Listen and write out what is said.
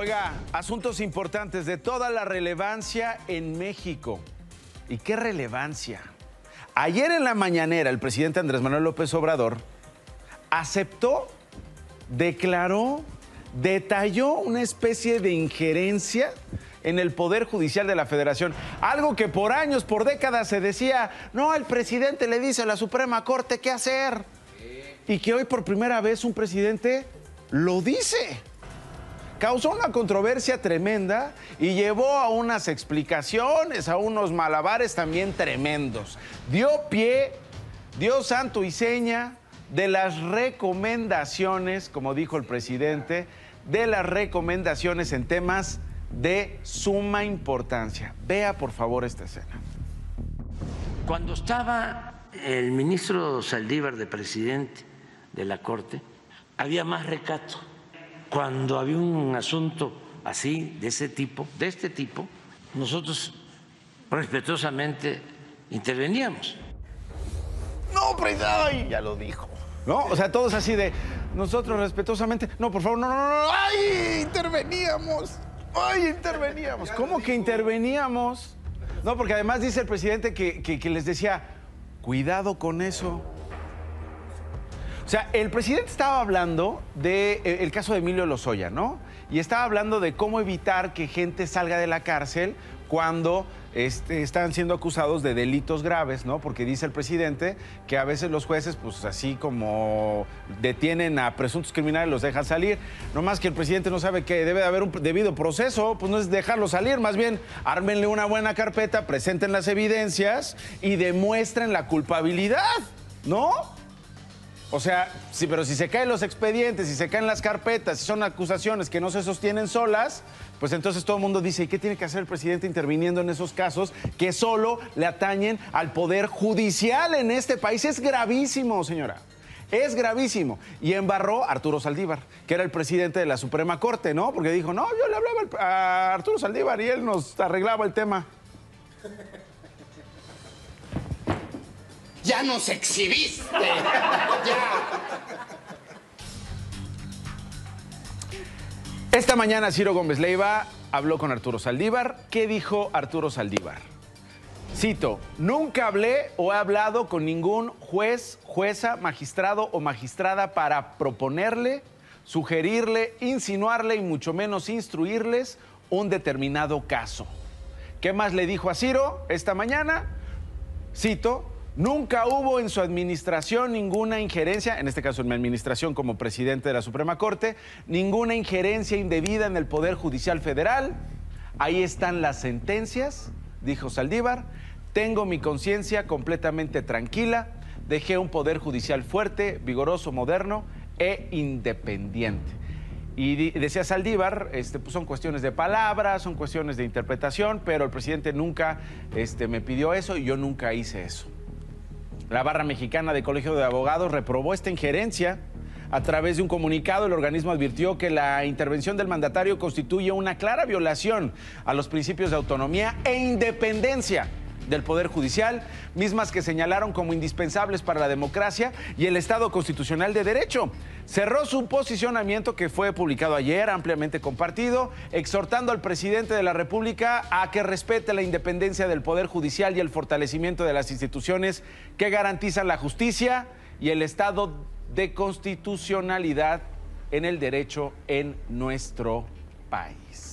Oiga, asuntos importantes de toda la relevancia en México. ¿Y qué relevancia? Ayer en la mañanera el presidente Andrés Manuel López Obrador aceptó, declaró, detalló una especie de injerencia en el Poder Judicial de la Federación. Algo que por años, por décadas se decía, no, el presidente le dice a la Suprema Corte qué hacer. Y que hoy por primera vez un presidente lo dice causó una controversia tremenda y llevó a unas explicaciones, a unos malabares también tremendos. Dio pie, dio santo y seña de las recomendaciones, como dijo el presidente, de las recomendaciones en temas de suma importancia. Vea por favor esta escena. Cuando estaba el ministro Saldívar de presidente de la Corte, había más recato cuando había un asunto así, de ese tipo, de este tipo, nosotros respetuosamente interveníamos. No, presidente, ya lo dijo. ¿No? O sea, todos así de, nosotros respetuosamente, no, por favor, no, no, no, ay, interveníamos, ay, interveníamos. ¿Cómo que interveníamos? No, porque además dice el presidente que, que les decía, cuidado con eso. O sea, el presidente estaba hablando del de, eh, caso de Emilio Lozoya, ¿no? Y estaba hablando de cómo evitar que gente salga de la cárcel cuando este, están siendo acusados de delitos graves, ¿no? Porque dice el presidente que a veces los jueces, pues así como detienen a presuntos criminales, los dejan salir. No más que el presidente no sabe que debe de haber un debido proceso, pues no es dejarlos salir, más bien ármenle una buena carpeta, presenten las evidencias y demuestren la culpabilidad, ¿no? O sea, sí, pero si se caen los expedientes, si se caen las carpetas, si son acusaciones que no se sostienen solas, pues entonces todo el mundo dice, ¿y qué tiene que hacer el presidente interviniendo en esos casos que solo le atañen al poder judicial en este país? Es gravísimo, señora. Es gravísimo. Y embarró Arturo Saldívar, que era el presidente de la Suprema Corte, ¿no? Porque dijo, no, yo le hablaba a Arturo Saldívar y él nos arreglaba el tema. ya nos exhibiste. Esta mañana Ciro Gómez Leiva habló con Arturo Saldívar. ¿Qué dijo Arturo Saldívar? Cito, nunca hablé o he hablado con ningún juez, jueza, magistrado o magistrada para proponerle, sugerirle, insinuarle y mucho menos instruirles un determinado caso. ¿Qué más le dijo a Ciro esta mañana? Cito, Nunca hubo en su administración ninguna injerencia, en este caso en mi administración como presidente de la Suprema Corte, ninguna injerencia indebida en el Poder Judicial Federal. Ahí están las sentencias, dijo Saldívar. Tengo mi conciencia completamente tranquila. Dejé un Poder Judicial fuerte, vigoroso, moderno e independiente. Y decía Saldívar, este, pues son cuestiones de palabras, son cuestiones de interpretación, pero el presidente nunca este, me pidió eso y yo nunca hice eso. La barra mexicana de Colegio de Abogados reprobó esta injerencia. A través de un comunicado, el organismo advirtió que la intervención del mandatario constituye una clara violación a los principios de autonomía e independencia del Poder Judicial, mismas que señalaron como indispensables para la democracia y el Estado constitucional de derecho. Cerró su posicionamiento que fue publicado ayer, ampliamente compartido, exhortando al presidente de la República a que respete la independencia del Poder Judicial y el fortalecimiento de las instituciones que garantizan la justicia y el Estado de constitucionalidad en el derecho en nuestro país.